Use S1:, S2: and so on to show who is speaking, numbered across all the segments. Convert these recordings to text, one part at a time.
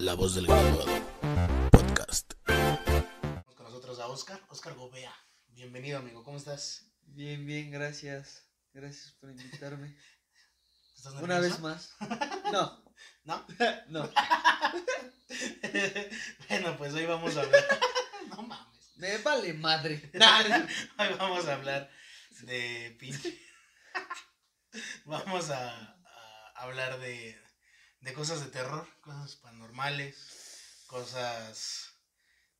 S1: La voz del graduado. Podcast.
S2: Tenemos con nosotros a Oscar, Oscar Gobea. Bienvenido, amigo, ¿cómo estás?
S3: Bien, bien, gracias. Gracias por invitarme.
S2: ¿Estás
S3: Una vez más. No,
S2: ¿No?
S3: no.
S2: bueno, pues hoy vamos a hablar. no mames.
S3: Me vale madre.
S2: Hoy vamos a hablar de pinche. vamos a, a hablar de, de cosas de terror, cosas paranormales, cosas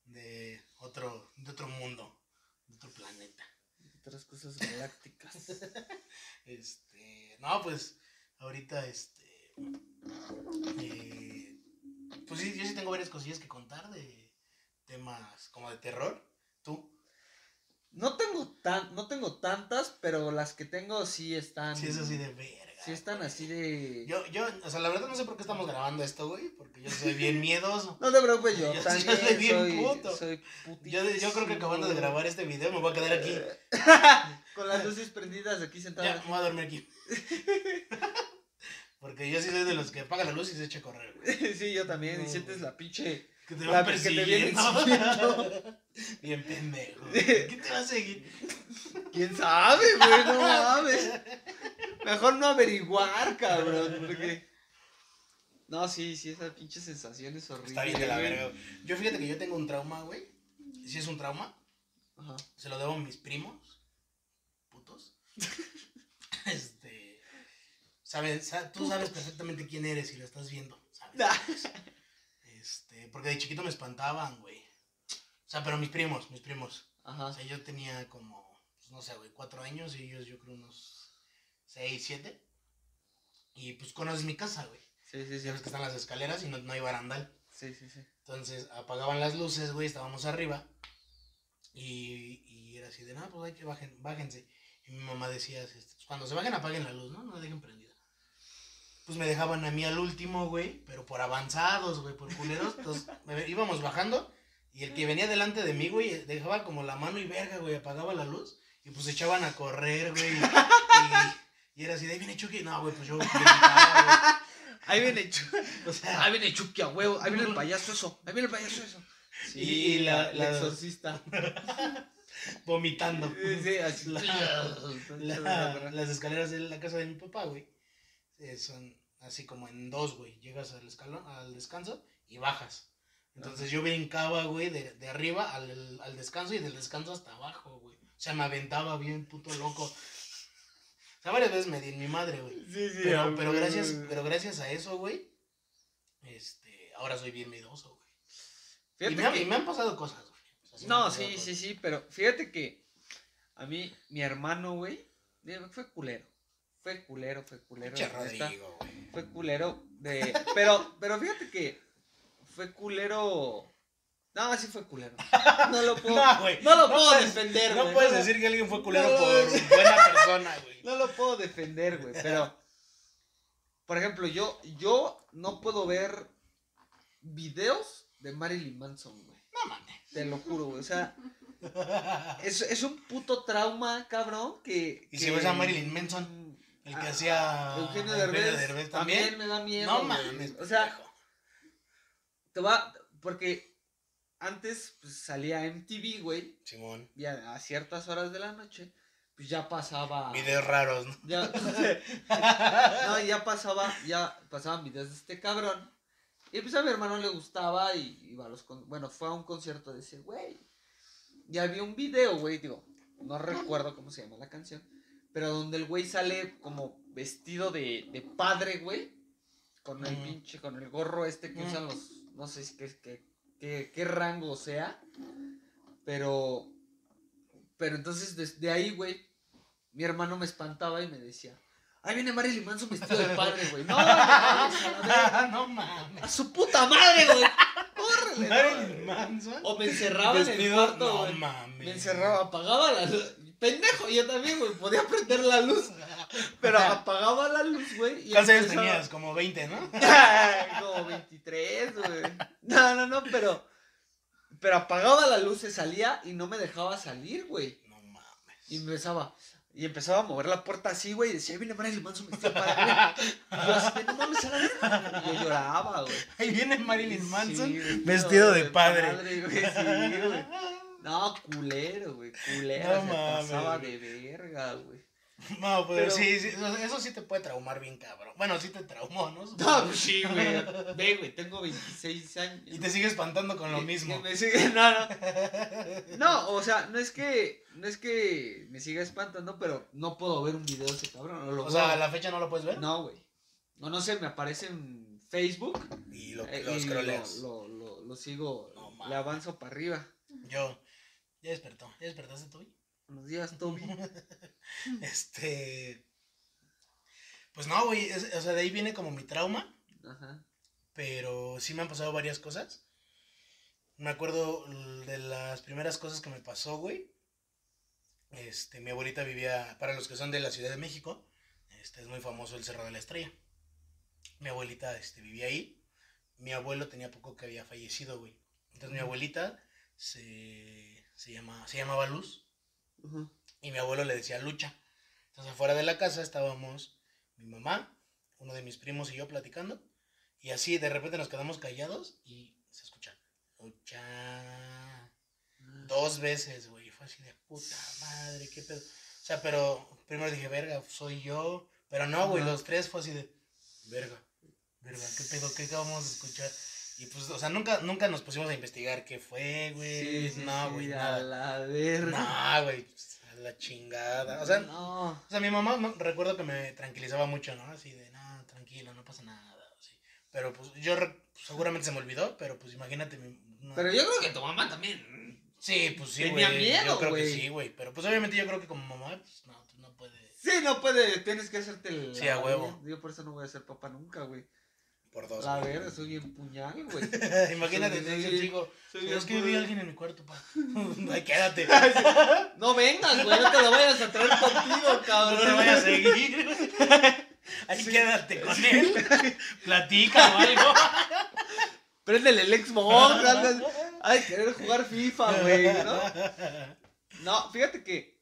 S2: de otro, de otro mundo, de otro planeta.
S3: Otras cosas galácticas.
S2: Este, no, pues ahorita, este, eh, pues sí, yo sí tengo varias cosillas que contar de temas como de terror. ¿Tú?
S3: No tengo tan, no tengo tantas, pero las que tengo sí están.
S2: Sí, es así de verga.
S3: Sí están así de.
S2: Yo, yo, o sea, la verdad no sé por qué estamos grabando esto, güey, porque yo soy bien miedoso.
S3: No te preocupes, yo,
S2: Yo- yo soy bien
S3: soy,
S2: puto.
S3: soy putísimo.
S2: Yo, yo creo que acabando de grabar este video me voy a quedar aquí.
S3: Con las luces prendidas aquí
S2: Ya,
S3: sentadas.
S2: me voy a dormir aquí. Porque yo sí soy de los que apaga la luz y se echa a correr, güey.
S3: sí, yo también. Y sientes
S2: güey.
S3: la pinche.
S2: Que te van persiguiendo. Bien pendejo. ¿Quién te va a seguir?
S3: ¿Quién sabe, güey? No mames. Mejor no averiguar, cabrón. Porque. No, sí, sí, esa pinche sensación es horrible.
S2: Está bien de la verga. Yo fíjate que yo tengo un trauma, güey. Si es un trauma,
S3: Ajá.
S2: se lo debo a mis primos. Putos. Este. Sabes, sa- tú sabes perfectamente quién eres y lo estás viendo. ¿sabes? Este, porque de chiquito me espantaban, güey. O sea, pero mis primos, mis primos. O
S3: Ajá.
S2: sea, yo tenía como, pues, no sé, güey, cuatro años y ellos yo creo unos seis, siete. Y pues conoces mi casa, güey.
S3: Sí, sí, sí.
S2: Sabes que están las escaleras y no, no hay barandal.
S3: Sí, sí, sí.
S2: Entonces apagaban las luces, güey, estábamos arriba. Y, y era así de, no, pues hay que bajen, bájense. Y mi mamá decía, este, pues, cuando se bajen apaguen la luz, ¿no? No la dejen prendida. Pues me dejaban a mí al último, güey, pero por avanzados, güey, por culeros. Entonces me- íbamos bajando y el que venía delante de mí, güey, dejaba como la mano y verga, güey, apagaba la luz. Y pues echaban a correr, güey. Y, y era así de, ahí viene Chucky. No, güey, pues yo gritaba,
S3: Ahí viene Chucky.
S2: güey. O sea,
S3: Ahí viene Chucky a huevo. Ahí viene el payaso eso. Ahí viene el payaso eso. Sí,
S2: Y la- la-
S3: exorcista.
S2: vomitando.
S3: Sí, sí, así.
S2: La- las escaleras de la casa de mi papá, güey, eh, son así como en dos, güey. Llegas al escalón, al descanso y bajas. Entonces yo brincaba, güey, de, de arriba al, al descanso y del descanso hasta abajo, güey. O sea, me aventaba bien puto loco. O sea, varias veces me di en mi madre, güey.
S3: Sí, sí.
S2: Pero, pero gracias, pero gracias a eso, güey, este, ahora soy bien miedoso, güey. Y me,
S3: que-
S2: y me han pasado cosas, güey. O sea,
S3: No, sí,
S2: cosas.
S3: sí, sí, pero fíjate que a mí, mi hermano, güey, fue culero. Fue culero, fue culero.
S2: Rodrigo, güey.
S3: Fue culero de. Pero, pero fíjate que fue culero. No, sí fue culero. No lo puedo.
S2: No, güey.
S3: No lo
S2: No
S3: puedo
S2: puedes-
S3: defender,
S2: No puedes decir que alguien fue culero
S3: no,
S2: por buena persona, güey.
S3: No lo puedo defender, güey. Pero, por ejemplo, yo, yo no puedo ver videos de Marilyn Manson, güey.
S2: No mames.
S3: Te lo juro, güey. O sea, es, es un puto trauma, cabrón, que...
S2: Y si ves a Marilyn Manson, el que
S3: Ah,
S2: hacía
S3: Eugenio
S2: Eugenio
S3: Derbez,
S2: Derbez
S3: también.
S2: también.
S3: me da miedo.
S2: No mames.
S3: O sea, te va... Porque antes pues, salía MTV, güey,
S2: Simón.
S3: y a, a ciertas horas de la noche, pues ya pasaba...
S2: Videos raros, ¿no?
S3: Ya, no, ya pasaba, ya pasaban videos de este cabrón. Y pues a mi hermano le gustaba y iba a los con- bueno, fue a un concierto de ese güey. Y había un video, güey, digo, no recuerdo cómo se llama la canción, pero donde el güey sale como vestido de, de padre, güey, con el pinche, con el gorro este que usan los, no sé si qué, qué, qué, qué rango sea, pero, pero entonces desde ahí, güey, mi hermano me espantaba y me decía, ahí viene Marilyn Manson vestido de padre, güey. No, no,
S2: no mames.
S3: a su puta madre, güey. Córrele,
S2: Marilyn. Manson.
S3: O me encerraba en el cuarto,
S2: No mames.
S3: Me encerraba, apagaba la luz. Pendejo, yo también, güey. Podía prender la luz. Pero apagaba la luz, güey.
S2: ¿Cuántos años tenías? Como 20, ¿no?
S3: Como 23, güey. No, no, no, pero. Pero apagaba la luz, se salía y no me dejaba salir, güey.
S2: No mames.
S3: Y empezaba, Y empezaba a mover la puerta así, güey, y decía, ahí viene Marilyn Manson vestido para güey. Y yo así no mames, a la verga. Y yo lloraba, güey.
S2: Ahí viene Marilyn
S3: Sí,
S2: Manson
S3: vestido
S2: vestido de padre.
S3: güey, sí, güey. No, culero, güey, culero.
S2: No
S3: se
S2: mames,
S3: pasaba
S2: güey.
S3: de verga, güey.
S2: No, pero,
S3: Pero-
S2: sí, sí, eso sí te puede traumar bien, cabrón. Bueno, sí te traumó, ¿no?
S3: No, pues sí, güey. Ve, güey, tengo 26 años.
S2: Y te sigue espantando con lo mismo.
S3: me sigue- no, no. No, o sea, no es que no es que me siga espantando, pero no puedo ver un video de ese cabrón. no lo
S2: O sea, a la fecha no lo puedes ver.
S3: No, güey. No, no sé, me aparece en Facebook.
S2: Y lo,
S3: eh,
S2: lo
S3: y lo, lo, lo sigo,
S2: No
S3: le avanzo para arriba.
S2: Yo. Ya despertó. ¿Ya despertaste, Toby?
S3: Buenos días, Toby.
S2: Este. Pues no, güey. es- O sea, de ahí viene como mi trauma.
S3: Ajá.
S2: Pero sí me han pasado varias cosas. Me acuerdo de las primeras cosas que me pasó, güey. Este, mi abuelita vivía, para los que son de la Ciudad de México, este es muy famoso el Cerro de la Estrella. Mi abuelita este, vivía ahí. Mi abuelo tenía poco que había fallecido, güey. Entonces mi abuelita se, se, llama, se llamaba Luz y mi abuelo le decía Lucha. Entonces afuera de la casa estábamos mi mamá, uno de mis primos y yo platicando. Y así de repente nos quedamos callados y se escucha Lucha. Dos veces, güey. Fue así de puta madre, qué pedo. O sea, pero primero dije, verga, soy yo. Pero no, güey, los tres fue así de, verga, verga, qué pedo, qué acabamos de escuchar. Y pues, o sea, nunca, nunca nos pusimos a investigar qué fue, güey.
S3: Sí,
S2: no,
S3: sí,
S2: güey,
S3: a
S2: nada.
S3: la verga.
S2: No, güey, pues, a la chingada. O sea,
S3: no.
S2: o sea, mi mamá recuerdo que me tranquilizaba mucho, ¿no? Así de, no, tranquilo, no pasa nada. así. Pero pues yo seguramente se me olvidó, pero pues imagínate. Mi, no-
S3: Pero yo creo que tu mamá también.
S2: Sí, pues sí,
S3: tenía
S2: güey.
S3: miedo,
S2: Yo creo que sí, güey. Pero pues obviamente yo creo que como mamá, pues no, pues, no puede.
S3: Sí, no puede, tienes que hacerte el.
S2: Sí, a huevo.
S3: Yo por eso no voy a ser papá nunca, güey.
S2: Por dos.
S3: La verga, soy bien puñal, güey.
S2: imagínate, te dice el chico.
S3: soy
S2: "Sí,
S3: bien
S2: es que vi
S3: puñal".
S2: a alguien en mi cuarto, pa. Ay, quédate.
S3: No vengas, güey, no te lo vayas a traer contigo,
S2: No
S3: cabrón.
S2: te vayas a seguir. Ahí
S3: Sí.
S2: quédate con él. Platica o algo.
S3: Préndele el Xbox. Ay, querer jugar FIFA, güey, ¿no? No, fíjate que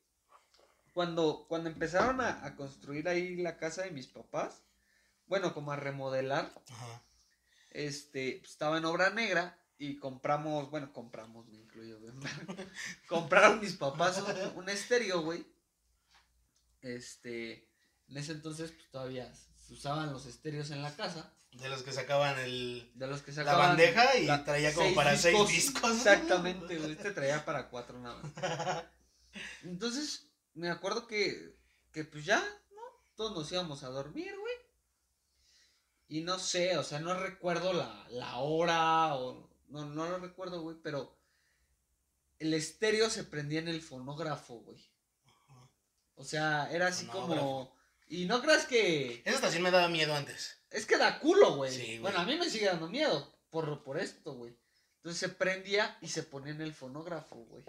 S3: cuando, cuando empezaron a, a construir ahí la casa de mis papás, bueno, como a remodelar,
S2: Ajá.
S3: este, pues, estaba en obra negra y compramos, bueno, compramos, me incluyo. Compraron mis papás un, un estéreo, güey. Este, en ese entonces, pues todavía se usaban los estéreos en la casa.
S2: De los que sacaban el,
S3: De los que
S2: la
S3: sacaban
S2: bandeja y
S3: la-
S2: traía como para seis discos.
S3: Exactamente, güey. Este traía para cuatro nada más. Entonces, me acuerdo que, que pues ya, ¿no? Todos nos íbamos a dormir, güey. Y no sé, o sea, no recuerdo la, la hora o... No, no lo recuerdo, güey, pero el estéreo se prendía en el fonógrafo, güey. O sea, era así como... Y no creas que...
S2: Esa estación me daba miedo antes.
S3: Es que da culo, güey.
S2: Sí,
S3: bueno, a mí me sigue dando miedo por, por esto, güey. Entonces se prendía y se ponía en el fonógrafo, güey.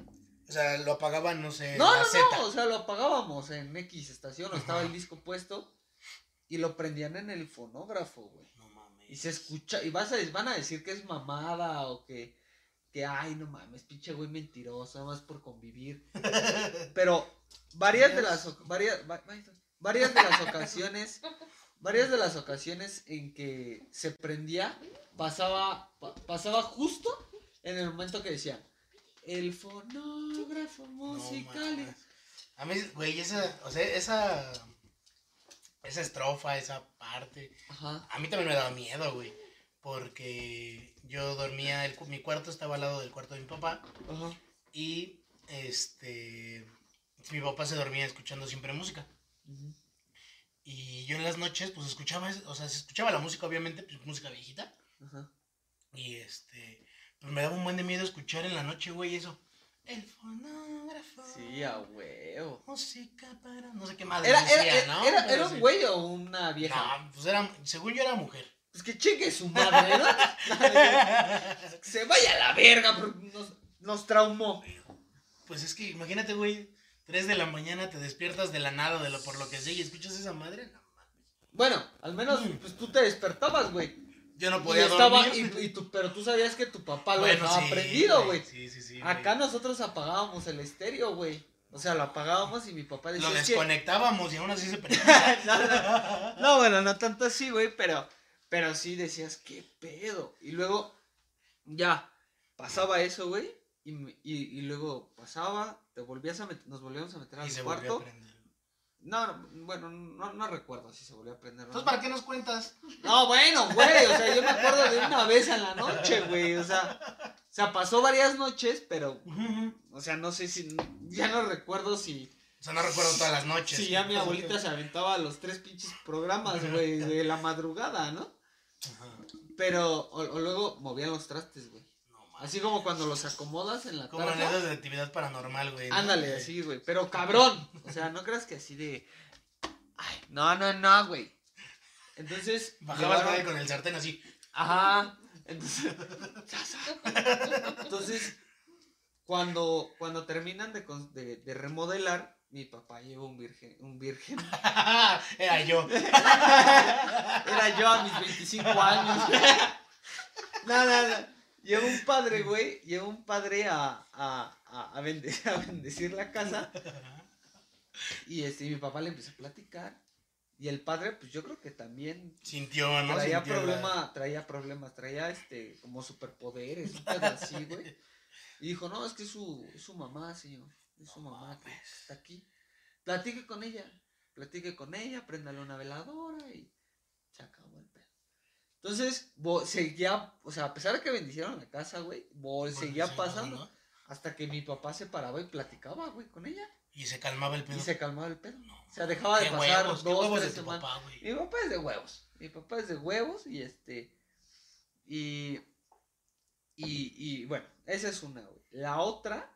S2: O sea, lo apagaban, no sé,
S3: No,
S2: la
S3: no,
S2: Z.
S3: no, o sea, lo apagábamos en X estación, o estaba el disco puesto y lo prendían en el fonógrafo, güey.
S2: No mames.
S3: Y se escucha, y vas a, van a decir que es mamada o que, que ay, no mames, pinche güey mentiroso, nada más por convivir. Pero varias de las, varias, va- va- varias de las ocasiones, varias de las ocasiones en que se prendía, pasaba, pa- pasaba justo en el momento que decía, el fonógrafo musical.
S2: A mí, güey, esa, o sea, esa, esa estrofa, esa parte,
S3: Ajá.
S2: a mí también me daba miedo, güey. Porque yo dormía, el, mi cuarto estaba al lado del cuarto de mi papá.
S3: Ajá.
S2: Y, este, mi papá se dormía escuchando siempre música.
S3: Ujú.
S2: Y yo en las noches, pues escuchaba, o sea, se escuchaba la música, obviamente, pues música viejita.
S3: Ajá.
S2: Y este, pues me daba un buen de miedo escuchar en la noche, güey, eso. El fonógrafo.
S3: Sí, a huevo.
S2: Música para. No sé qué madre
S3: Era,
S2: decía,
S3: era,
S2: ¿no?
S3: era, un güey o una vieja.
S2: No, pues era. Según yo era mujer.
S3: Pues que chingue su madre, ¿no? Se vaya a la verga, nos, nos traumó.
S2: Pues es que imagínate, güey. 3 de la mañana te despiertas de la nada, de lo por lo que sé, y escuchas esa madre. No.
S3: Bueno, al menos
S2: Mm.
S3: pues tú te despertabas, güey.
S2: Yo no
S3: Y
S2: podía
S3: estaba,
S2: dormir.
S3: y, y tú, pero tú sabías que tu papá lo
S2: Bueno,
S3: dejaba
S2: sí,
S3: prendido, güey.
S2: Sí, sí, sí.
S3: Acá nosotros apagábamos el estéreo, güey. O sea, lo apagábamos y mi papá decía.
S2: Lo desconectábamos y aún así se prendía.
S3: no, no, no, bueno, no tanto así, güey, pero, pero sí decías, qué pedo. Y luego, ya, pasaba eso, güey, y, y, y luego pasaba, te volvías a met- nos volvíamos a meter al
S2: y a
S3: cuarto.
S2: prender.
S3: No, no, bueno, no, no recuerdo si se volvió a prender.
S2: Entonces. ¿para qué nos cuentas?
S3: No, bueno, güey, o sea, yo me acuerdo de una vez en la noche, güey, o sea, o sea, pasó varias noches, pero, o sea, no sé si, ya no recuerdo si,
S2: O sea, no recuerdo todas las noches.
S3: si ya mi abuelita se aventaba los tres pinches programas, güey, de la madrugada, ¿no?
S2: Ajá.
S3: Pero, o, o luego movían los trastes, güey. Así como cuando los acomodas en la
S2: Como esas de actividad paranormal, güey. ¿no?
S3: Ándale, así, güey. Pero cabrón. O sea, no creas que así de. Ay, no, no, no, güey. Entonces.
S2: Bajabas
S3: llevaron-
S2: güey, con el sartén así.
S3: Ajá. Entonces. Entonces, cuando, cuando terminan de, cons- de, de remodelar, mi papá lleva un virgen, un virgen.
S2: Era yo.
S3: Era yo a mis 25 años. No, no, no. Lleva un padre, güey. Lleva un padre a, a, a, a bendecir, a bendecir la casa. Y este, mi papá le empieza a platicar. Y el padre, pues yo creo que también
S2: Sintió, ¿no?
S3: traía
S2: Sintió
S3: problema, traía problemas, traía este, como superpoderes, un pedo así, güey. Y dijo, no, es que es su, es su mamá, señor. Es su mamá que está aquí. Platique con ella. Platique con ella, préndale una veladora y se acabó el. Entonces, seguía, o sea, a pesar de que bendicieron la casa, güey,
S2: Bueno,
S3: seguía pasando
S2: ¿no?
S3: hasta que mi papá se paraba y platicaba, güey, con ella.
S2: Y se calmaba el pedo.
S3: Y se calmaba el pedo.
S2: No.
S3: O sea, dejaba de pasar
S2: huevos,
S3: dos,
S2: huevos
S3: tres
S2: de
S3: semanas.
S2: papá, güey.
S3: Mi papá es de huevos. Mi papá es de huevos y este. Y. Y, y bueno, esa es una, güey. La otra.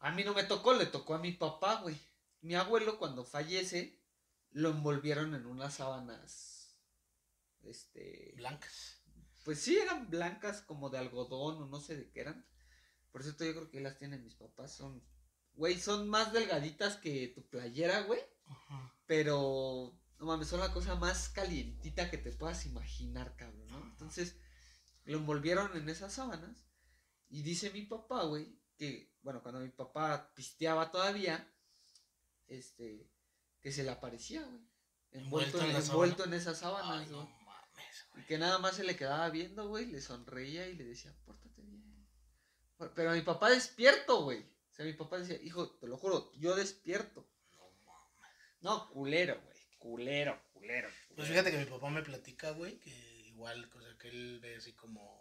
S3: A mí no me tocó, le tocó a mi papá, güey. Mi abuelo, cuando fallece, lo envolvieron en unas sábanas. Este.
S2: Blancas.
S3: Pues sí, eran blancas como de algodón o no sé de qué eran. Por cierto, yo creo que las tienen mis papás. Son. Güey, son más delgaditas que tu playera, güey.
S2: Ajá.
S3: Pero, no mames, son la cosa más calientita que te puedas imaginar, cabrón, ¿no? Entonces, lo envolvieron en esas sábanas. Y dice mi papá, güey, que, bueno, cuando mi papá pisteaba todavía, este, que se le aparecía, güey. Envuelto,
S2: Envuelto en
S3: envuelto esas
S2: Ay,
S3: sábanas, güey. Y que nada más se le quedaba viendo, güey, le sonreía y le decía, pórtate bien. Pero mi papá despierto, güey. O sea, mi papá decía, hijo, te lo juro, yo despierto.
S2: No mames.
S3: No, culero, güey. Culero, culero.
S2: Pues
S3: culero.
S2: fíjate que mi papá me platica, güey, que igual, o sea, que él ve así como.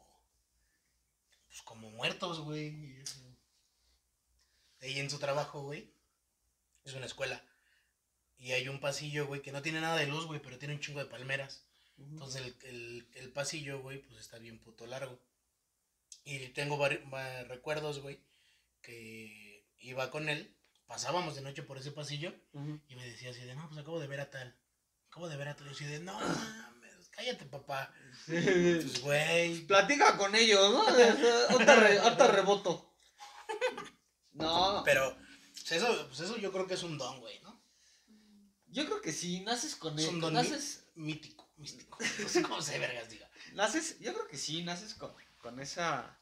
S2: Pues como muertos, güey. y eso. Ahí en su trabajo, güey. Es una escuela. Y hay un pasillo, güey, que no tiene nada de luz, güey, pero tiene un chingo de palmeras. Entonces el, el, el pasillo, güey, pues está bien puto largo. Y tengo recuerdos, güey, que iba con él, pasábamos de noche por ese pasillo y me decía así de, no, pues acabo de ver a tal, acabo de ver a tal. Y yo así de, no, mames, cállate, papá. Pues, güey,
S3: Platica con ellos, ¿no? Ahorita re- reboto. No,
S2: pero pues eso, pues eso yo creo que es un don, güey, ¿no?
S3: yo creo que sí, naces con
S2: Es
S3: él.
S2: un don
S3: Naces,
S2: mítico, místico. No sé cómo se vergas, diga.
S3: naces, yo creo que sí, naces con, con esa.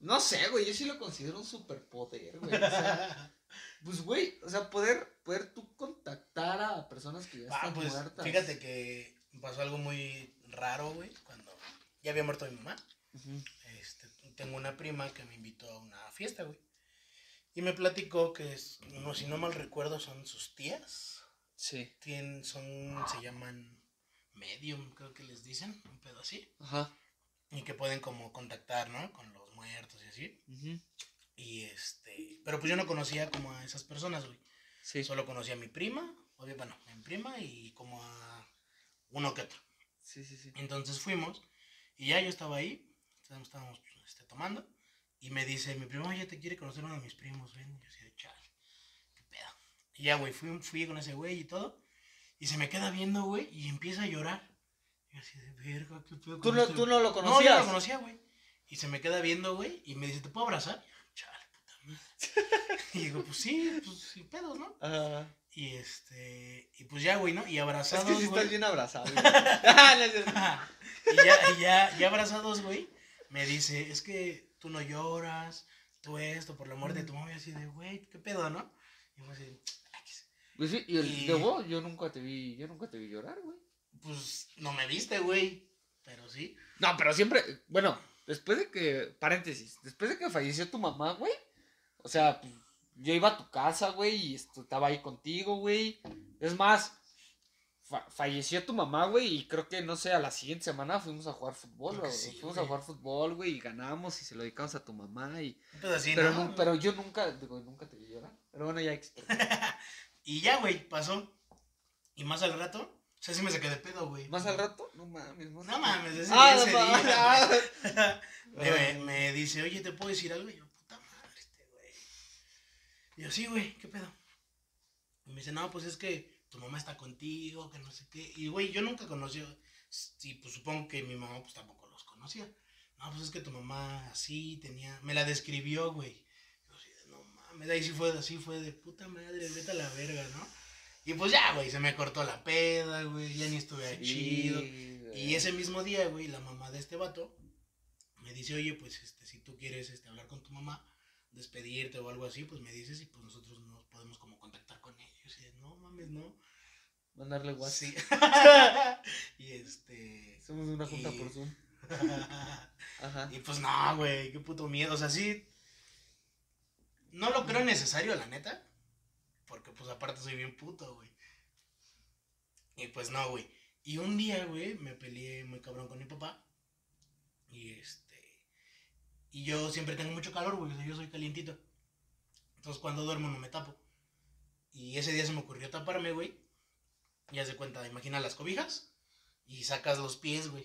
S3: No sé, güey, yo sí lo considero un superpoder, güey. O sea, pues, güey, o sea, poder, poder tú contactar a personas que ya
S2: Ah,
S3: están
S2: pues
S3: muertas.
S2: fíjate que pasó algo muy raro, güey, cuando ya había muerto mi mamá. Este, tengo una prima que me invitó a una fiesta, güey. Y me platicó que, es, no, si no mal recuerdo, son sus tías.
S3: Sí.
S2: Tienen, son, se llaman medium, creo que les dicen, un pedo así.
S3: Ajá.
S2: Y que pueden como contactar, ¿no? Con los muertos y así.
S3: Ujú.
S2: Y este, pero pues yo no conocía como a esas personas, güey.
S3: Sí.
S2: Solo conocía a mi prima, obvio, bueno, a mi prima y como a uno que otro.
S3: Sí, sí, sí.
S2: Entonces fuimos y ya yo estaba ahí, estábamos, este, tomando y me dice, mi primo ya te quiere conocer uno de mis primos, ven, y yo así de chale, qué pedo. Y ya, güey, fui, fui con ese güey y todo y se me queda viendo, güey, y empieza a llorar. Y yo así de verga, qué pedo.
S3: ¿Tú
S2: con
S3: no,
S2: este
S3: tú no lo
S2: No, yo
S3: conocías?
S2: no lo conocía, güey. Y se me queda viendo, güey, y me dice, ¿te puedo abrazar? Y yo, chale, puta madre. y digo, pues sí, pues sin pedos, ¿no?
S3: Ajá.
S2: Y este, y pues ya, güey, ¿no? Y
S3: Es
S2: abrazados,
S3: que sí
S2: güey.
S3: estás bien abrazado. Ah, es
S2: y ya, y ya, ya abrazados, güey, me dice, es que tú no lloras, tú esto, por la muerte de tu mamá, y así de, güey, ¿qué pedo, no? Y fue así.
S3: Pues sí, y el
S2: Y-
S3: de vos, yo nunca te vi, yo nunca te vi llorar, güey.
S2: pues, no me viste, güey, pero sí.
S3: No, pero siempre, bueno, después de que, paréntesis, después de que falleció tu mamá, güey, o sea, pues, yo iba a tu casa, güey, y estaba ahí contigo, güey. Es más, fa- falleció tu mamá, güey, y creo que, no sé, a la siguiente semana fuimos a jugar fútbol, güey.
S2: sí,
S3: fuimos
S2: güey.
S3: a jugar fútbol, güey, y ganamos y se lo dedicamos a tu mamá, y...
S2: Pues así,
S3: pero,
S2: ¿no?
S3: pero yo nunca, digo, nunca te vi llorar. Pero bueno, ya.
S2: Y ya, güey, pasó. Y más al rato, o sea, sí me saqué de pedo, güey.
S3: ¿Más al rato? No mames, no
S2: No mames, ese,
S3: Ah,
S2: ese
S3: no
S2: día,
S3: ah.
S2: me, me dice, oye, ¿te puedo decir algo? Y yo, puta madre, este güey. Y yo, sí, güey, ¿qué pedo? Y me dice, no, pues es que tu mamá está contigo, que no sé qué. Y, güey, yo nunca conocí, sí, pues supongo que mi mamá, pues tampoco los conocía. No, pues es que tu mamá así tenía, me la describió, güey. Yo así de, no mames, ahí sí fue así, fue de puta madre, vete a la verga, ¿no? Y pues ya, güey, se me cortó la peda, güey, ya ni estuve
S3: Sí,
S2: chido.
S3: güey.
S2: Y ese mismo día, güey, la mamá de este vato me dice, oye, pues este, si tú quieres este, hablar con tu mamá, despedirte o algo así, pues me dices y pues nosotros nos podemos como contactar con ella. Y no mames, no.
S3: Mandarle WhatsApp.
S2: Sí. y este.
S3: Somos una junta
S2: Y-
S3: por Zoom. Ajá.
S2: y pues no, güey, qué puto miedo. O sea, sí. No lo creo necesario, la neta. Porque pues aparte soy bien puto, güey. Y pues no, güey. Y un día, güey, me peleé muy cabrón con mi papá. Y este. Y yo siempre tengo mucho calor, güey. O sea, yo soy calientito. Entonces cuando duermo no me tapo. Y ese día se me ocurrió taparme, güey. Y haz de cuenta, imagina las cobijas. Y sacas los pies, güey.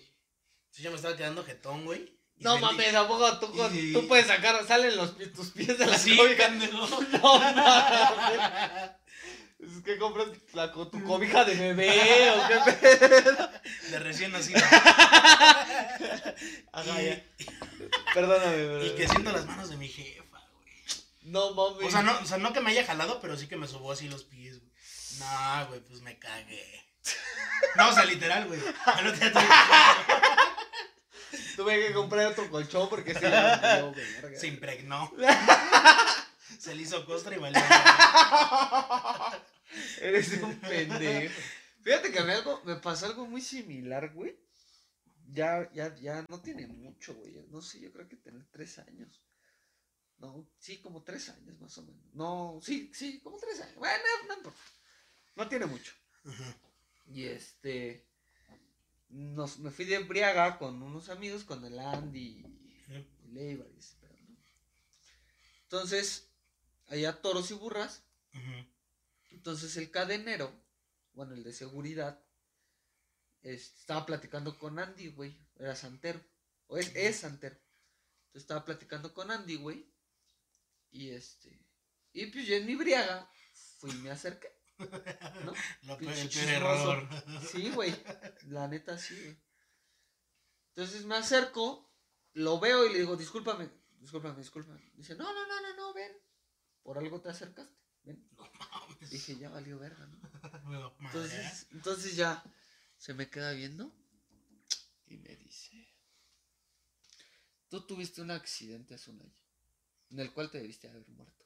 S2: Entonces ya me estaba quedando jetón, güey. Y
S3: No mames, ¿a poco tú,
S2: Y-
S3: tú puedes sacar, salen los, tus pies de la
S2: Sí,
S3: cobija? No mames. Es que compras la, tu cobija de bebé o qué pedo.
S2: De recién nacido.
S3: Ajá,
S2: Y-
S3: ya. Perdóname,
S2: Y
S3: perdóname.
S2: que siento las manos de mi jefa, güey.
S3: No mames.
S2: O sea, no, o sea, no que me haya jalado, pero sí que me sobó así los pies, güey. No, güey, pues me cagué. No, o sea, literal, güey. Otro día tuve-
S3: que comprar otro colchón porque se me dio, verga.
S2: Se impregnó. Se le hizo costra y valió.
S3: Eres un pendejo. Fíjate que a mí algo, me pasó algo muy similar, güey. Ya, ya, ya no tiene mucho, güey. No sé, yo creo que tener tres años. No, sí, como tres años más o menos. No, sí, sí, como tres años. Bueno, no importa. No tiene mucho.
S2: Ajá.
S3: Y este. Nos, me fui de embriaga con unos amigos, con el Andy y pedo, ¿no? Entonces, allá toros y burras. Entonces el cadenero, bueno, el de seguridad, es- estaba platicando con Andy, güey. Era santero. O es, es santero. Entonces estaba platicando con Andy, güey. Y este. Y pues yo en mi briaga fui y me acerqué. ¿No?
S2: Lo
S3: Pinche
S2: peor, el peor error.
S3: Sí, güey. La neta sí, güey. Entonces me acerco, lo veo y le digo, discúlpame, discúlpame, discúlpame. Dice, no, no, no, no, no, ven. Por algo te acercaste. Ven.
S2: No mames.
S3: Dije, ya valió verga. Entonces, entonces ya se me queda viendo y me dice, tú tuviste un accidente hace un año en el cual te debiste haber muerto.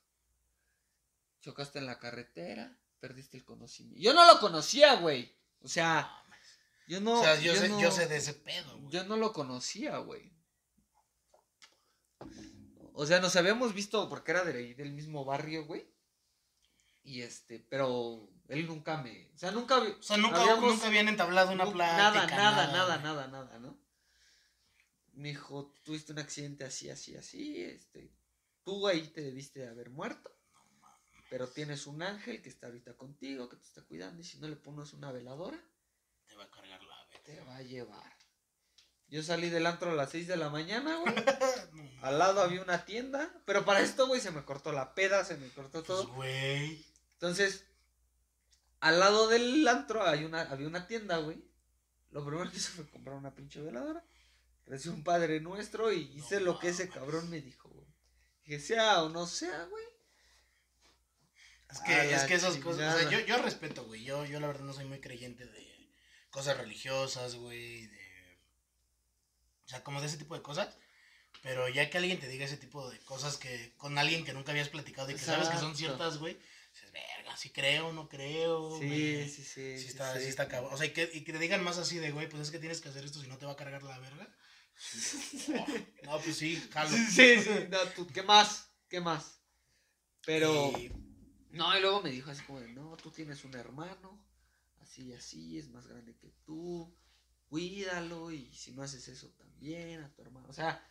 S3: Chocaste en la carretera, perdiste el conocimiento. Yo no lo conocía, güey. O sea, yo no...
S2: o sea, yo, sé,
S3: no-
S2: yo sé de ese pedo, güey.
S3: yo no lo conocía, güey. O sea, nos habíamos visto porque era de ahí, del mismo barrio, güey. Y este, pero él nunca me. O sea, nunca.
S2: O sea, nunca,
S3: habíamos-
S2: nunca habían entablado una plática.
S3: Nada, nada, nada, nada, nada, ¿no? Me dijo, tuviste un accidente así, así, así. Este, tú ahí te debiste de haber muerto. Pero tienes un ángel que está ahorita contigo, que te está cuidando. Y si no le pones una veladora,
S2: Te va a cargar la vete.
S3: te va a llevar. Yo salí del antro a las 6 de la mañana, güey. Al lado había una tienda. Pero para esto, güey, se me cortó la peda, se me cortó
S2: Pues,
S3: todo.
S2: güey.
S3: Entonces, al lado del antro hay una, había una tienda, güey. Lo primero que hice fue comprar una pinche veladora. Recibí un padre nuestro y hice
S2: No
S3: lo que ese cabrón me dijo, güey. Dije, sea o no sea, güey.
S2: Es que, es que esas cosas, o sea,
S3: chingada.
S2: yo, yo respeto, güey. Yo, yo la verdad no soy muy creyente de cosas religiosas, güey. De... O sea, como de ese tipo de cosas. Pero ya que alguien te diga ese tipo de cosas que con alguien que nunca habías platicado y que sabes que son
S3: Exacto.
S2: ciertas, güey, dices, verga, sí creo, no creo.
S3: Sí,
S2: me-
S3: sí, sí.
S2: Sí está, sí está cabrón. O sea, y que, y que te digan más así de, güey, pues es que tienes que hacer esto si no te va a cargar la verga. Oh, no, pues sí, jalo.
S3: Sí, sí, no, tú, ¿qué más? ¿Qué más? Pero,
S2: Y-
S3: no, y luego me dijo así como de, no, tú tienes un hermano, así y así, es más grande que tú, cuídalo, y si no haces eso también, a tu hermano. O sea,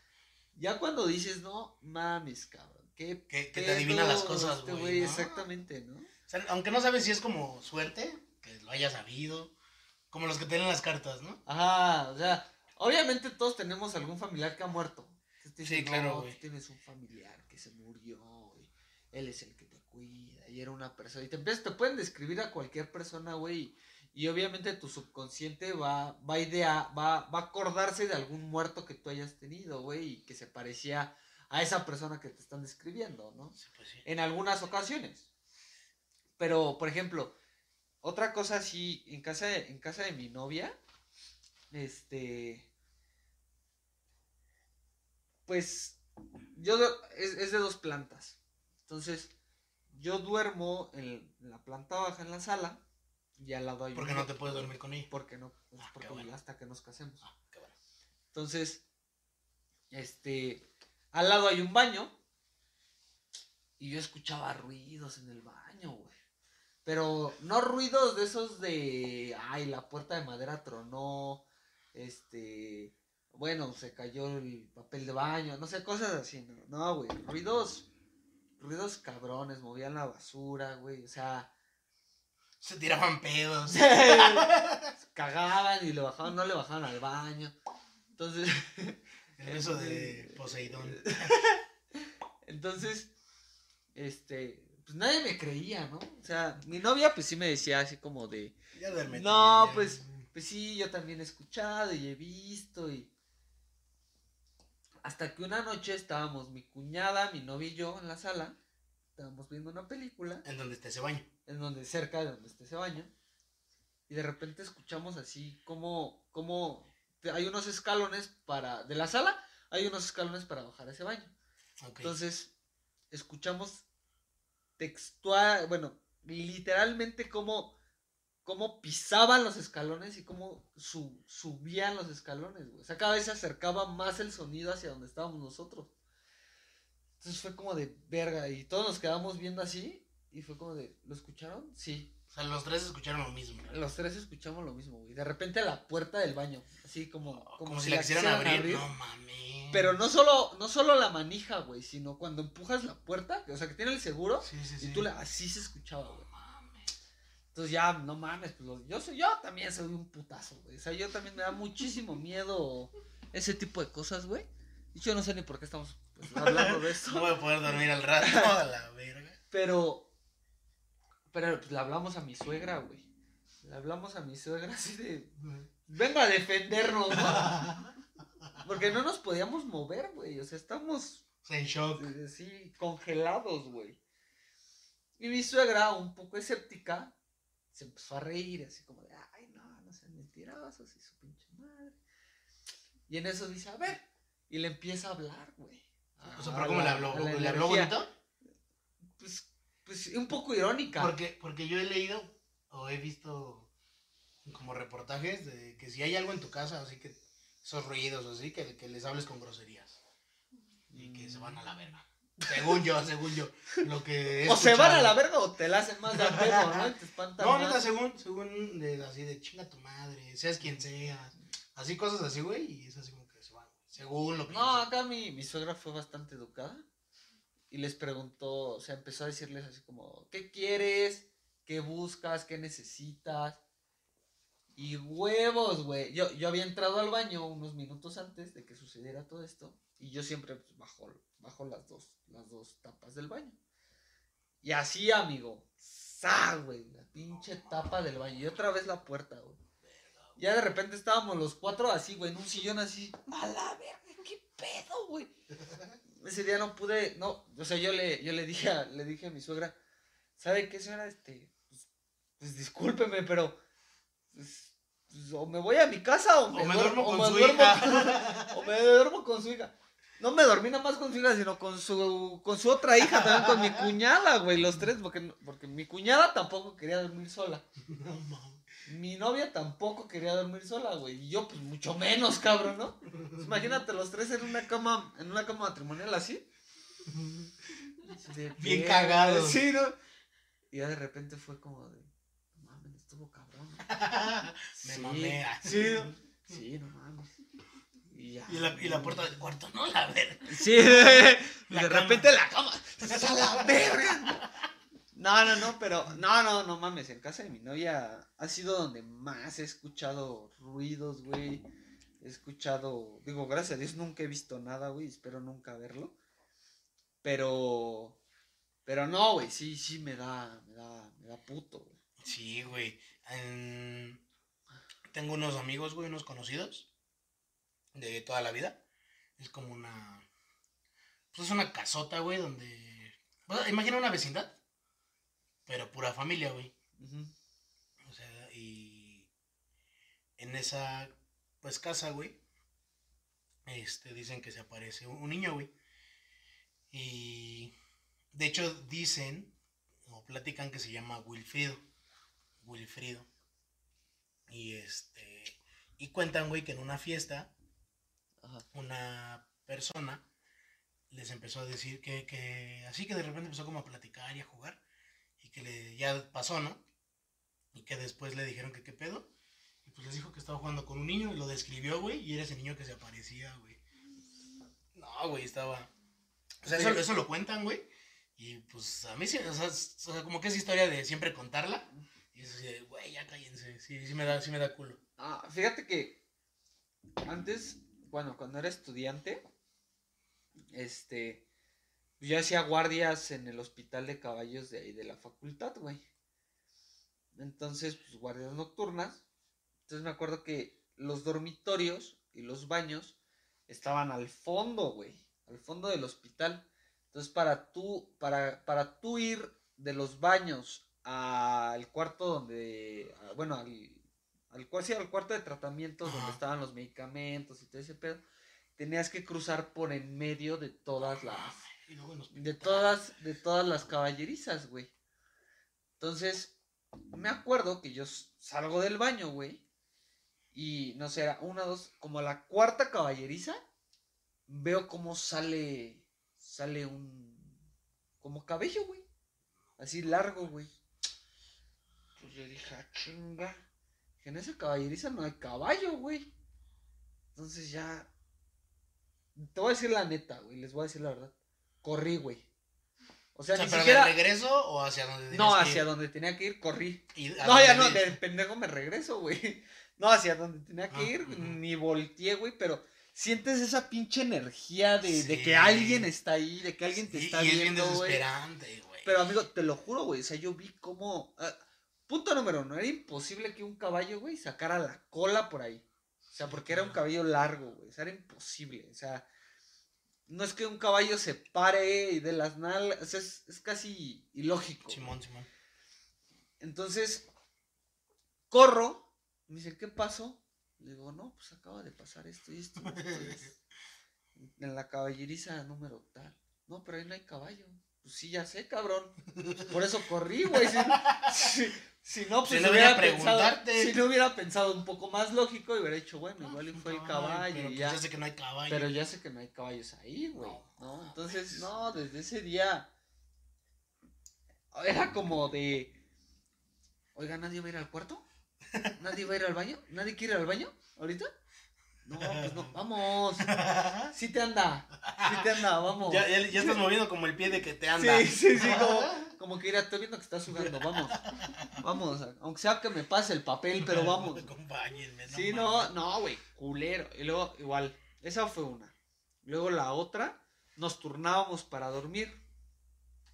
S3: ya cuando dices, no, mames, cabrón, qué
S2: Que- que te adivina las cosas,
S3: este
S2: güey, ¿no?
S3: Exactamente, ¿no?
S2: o sea, aunque no sabes si es como suerte, que lo hayas sabido, como los que tienen las cartas, ¿no?
S3: Ajá, o sea, obviamente todos tenemos algún familiar que ha muerto. Entonces te
S2: Sí, claro,
S3: "No,
S2: güey.
S3: tú tienes un familiar que se murió y él es el que te cuida y era una persona. Y te empiezas, te pueden describir a cualquier persona, güey. Y obviamente tu subconsciente va, va a idea, va, va a acordarse de algún muerto que tú hayas tenido, güey, y que se parecía a esa persona que te están describiendo, ¿no?
S2: Sí, pues sí.
S3: en algunas ocasiones. Pero, por ejemplo, otra cosa así, en casa de, en casa de mi novia, este, pues, yo, es, es de dos plantas. Entonces, yo duermo en, la planta baja, en la sala, y al lado hay
S2: Porque
S3: un-
S2: no te puedes dormir con ella.
S3: Porque no, pues,
S2: Ah, qué
S3: porque
S2: bueno.
S3: hasta que nos casemos.
S2: Ah, qué bueno.
S3: Entonces, este, al lado hay un baño y yo escuchaba ruidos en el baño, güey. Pero no ruidos de esos de, ay, la puerta de madera tronó, este, bueno, se cayó el papel de baño, no sé, cosas así, no, no, güey, ruidos, ruidos cabrones, movían la basura, güey, o sea,
S2: Se tiraban pedos.
S3: cagaban y le bajaban, no le bajaban al baño. Entonces,
S2: El beso de Poseidón.
S3: Entonces, este, pues nadie me creía, ¿no? O sea, mi novia pues sí me decía así como de,
S2: Ya duérmete.
S3: No,
S2: ya.
S3: pues- pues sí, yo también he escuchado y he visto y... Hasta que una noche estábamos mi cuñada, mi novia y yo en la sala, estábamos viendo una película.
S2: En donde esté ese baño.
S3: en donde cerca de donde está ese baño. Y de repente escuchamos así como como hay unos escalones para de la sala hay unos escalones para bajar a ese baño. Entonces escuchamos textual bueno literalmente cómo cómo pisaban los escalones y cómo su- subían los escalones güey. o sea cada vez se acercaba más el sonido hacia donde estábamos nosotros entonces fue como de verga y todos nos quedamos viendo así y fue como de, ¿lo escucharon? Sí.
S2: O sea, los tres escucharon lo mismo.
S3: Los tres escuchamos lo mismo, güey. De repente la puerta del baño, así como,
S2: Como, si la quisieran abrir. No mames.
S3: Pero no solo, no solo la manija, güey, sino cuando empujas la puerta, o sea, que tiene el seguro,
S2: Sí, sí, sí.
S3: y tú la, así se escuchaba, güey.
S2: No.
S3: Entonces ya, no mames, pues yo soy, yo también soy un putazo, güey. O sea, yo también me da muchísimo miedo ese tipo de cosas, güey. Y yo no sé ni por qué estamos pues, hablando de
S2: No
S3: esto.
S2: voy a poder dormir al rato, a la verga.
S3: Pero, pero pues, le hablamos a mi suegra, güey. Le hablamos a mi suegra así de, venga a defendernos, ¿no? Porque no nos podíamos mover, güey. O sea, estamos
S2: En shock.
S3: así congelados, güey. Y mi suegra, un poco escéptica, se empezó a reír, así como de, ay, no, no sean mentirosos y su pinche madre. Y en eso dice, a ver, y le empieza a hablar, güey.
S2: O sea, pero ¿cómo le habló? ¿Le habló bonito?
S3: Pues, pues un poco irónica.
S2: Porque, porque yo he leído o he visto como reportajes de que si hay algo en tu casa, así que esos ruidos así, que, que les hables con groserías. Y que se van a la verga. Según yo, según yo. Lo que
S3: O se van a la verga o te la hacen más de pedo, ¿no? Y te espantan
S2: No, neta, según, según de, así de chinga tu madre, seas quien seas. Así cosas así, güey, y es así como que se van, güey. Según lo que
S3: No, acá mi, mi suegra fue bastante educada y les preguntó, o sea, empezó a decirles así como, ¿qué quieres? ¿Qué buscas? ¿Qué necesitas? Y huevos, güey. Yo, yo había entrado al baño unos minutos antes de que sucediera todo esto y yo siempre pues, bajo, bajo las, dos, las dos tapas del baño. Y así, amigo, ¡sa, güey! La pinche tapa del baño. Y otra vez la puerta, güey. Ya de repente estábamos los cuatro así, güey, en un sillón así. A la verga, qué pedo, güey. Ese día no pude, no, o sea, yo le, yo le dije a, le dije a mi suegra, ¿sabe qué señora? Este, pues, pues discúlpeme, pero pues, pues, o me voy a mi casa o me,
S2: O me
S3: duer-
S2: duermo
S3: o
S2: con
S3: me
S2: su
S3: duermo
S2: hija.
S3: o me duermo con su hija. No me dormí nada más con su hija, sino con su, con su otra hija, también con mi cuñada, güey, los tres, porque, porque mi cuñada tampoco quería dormir sola.
S2: No mames.
S3: Mi novia tampoco quería dormir sola, güey. Y yo, pues, mucho menos, cabrón, ¿no? Pues, imagínate los tres en una cama, en una cama matrimonial así. De
S2: Bien
S3: verga,
S2: cagados.
S3: Sí, ¿no? Y ya de repente fue como de, no mames, estuvo cabrón.
S2: Me
S3: Sí,
S2: mamé.
S3: Sí, ¿no? Sí, no mames. Y ya.
S2: Y la, y la puerta del cuarto, no la ver.
S3: Sí, de,
S2: La
S3: de
S2: cama.
S3: repente la cama. ¡A la verga! No, no, no, pero. No, no, no mames. En casa de mi novia ha sido donde más he escuchado ruidos, güey. He escuchado. Digo, gracias a Dios nunca he visto nada, güey. Espero nunca verlo. Pero. Pero no, güey. Sí, sí me da. Me da. Me da puto, güey.
S2: Sí, güey. En- Tengo unos amigos, güey, unos conocidos de toda la vida. Es como una. Pues es una casota, güey, donde. Imagina una vecindad, pero pura familia, güey. O sea, y en esa, pues, casa, güey, este, dicen que se aparece un, un niño, güey. Y, de hecho, dicen, o platican que se llama Wilfrido. Wilfrido. Y, este, y cuentan, güey, que en una fiesta,
S3: Ajá.
S2: una persona les empezó a decir que, que así que de repente empezó como a platicar y a jugar y que le ya pasó, ¿no? Y que después le dijeron que qué pedo y pues les dijo que estaba jugando con un niño y lo describió, güey, y era ese niño que se aparecía, güey. No, güey, estaba o sea, eso, eso lo cuentan, güey. Y pues a mí sí, o sea, es- o sea, como que es historia de siempre contarla. Y es así de, güey, ya cállense. Sí, sí me da, sí me da culo.
S3: Ah, fíjate que antes, bueno, cuando era estudiante, este, yo hacía guardias en el hospital de caballos de ahí de la facultad, güey. Entonces, pues guardias nocturnas. Entonces me acuerdo que los dormitorios y los baños estaban al fondo, güey, al fondo del hospital. Entonces, para tú, para, para tú ir de los baños al cuarto donde, bueno, al, al, al cuarto de tratamientos donde estaban los medicamentos y todo ese pedo, tenías que cruzar por en medio de todas las,
S2: Y luego en los
S3: de todas, de todas las caballerizas, güey. Entonces, me acuerdo que yo salgo del baño, güey. Y no sé, era una, dos, como la cuarta caballeriza, veo cómo sale, sale un, como cabello, güey. Así largo, güey. Pues yo dije, "Ah, chinga. Que en esa caballeriza no hay caballo, güey. Entonces ya. Te voy a decir la neta, güey. Les voy a decir la verdad. Corrí, güey. O
S2: O
S3: sea,
S2: sea,
S3: ni
S2: pero
S3: siquiera.
S2: de regreso o hacia donde
S3: No,
S2: que
S3: hacia
S2: ir?
S3: donde tenía que ir, corrí. No, ya no, del pendejo me regreso, güey. No, hacia donde tenía que
S2: Ah,
S3: ir, ni volteé, güey, pero sientes esa pinche energía de, que alguien está ahí, de que alguien te
S2: Sí,
S3: está
S2: y es
S3: viendo, güey.
S2: desesperante, güey.
S3: Pero amigo, te lo juro, güey, o sea, yo vi cómo... ah, punto número uno, era imposible que un caballo, güey, sacara la cola por ahí. O sea, porque era un cabello largo, güey, o sea, era imposible, o sea... No es que un caballo se pare y de las nalgas, o sea, es, es casi ilógico.
S2: Simón, Simón.
S3: Entonces, corro, me dice, ¿qué pasó? Le digo, no, pues acaba de pasar esto y esto. y esto, y esto". en la caballeriza número tal. No, pero ahí no hay caballo. Pues sí, ya sé, cabrón. Por eso corrí, güey. Si, si- si no, pues
S2: Si no hubiera
S3: pensado, si no hubiera pensado un poco más lógico y hubiera dicho, bueno, igual y fue el caballo
S2: pero pues
S3: ya.
S2: sé que no hay caballo.
S3: Pero ya sé que no hay caballos ahí, güey.
S2: No,
S3: entonces, no, desde ese día era como de, oiga, ¿nadie va a ir al cuarto? ¿Nadie va a ir al baño? ¿Nadie quiere ir al baño ahorita? No, pues no, vamos. Sí te anda, sí te anda, vamos.
S2: ya, ya, ya estás moviendo como el pie de que te anda.
S3: Sí, sí, sí, como, como que mira, estoy viendo que estás sudando, vamos. Vamos, aunque sea que me pase el papel, pero vamos.
S2: Acompáñenme.
S3: Sí,
S2: mames.
S3: no, no, güey, culero. Y luego, igual, esa fue una. Luego la otra, nos turnábamos para dormir.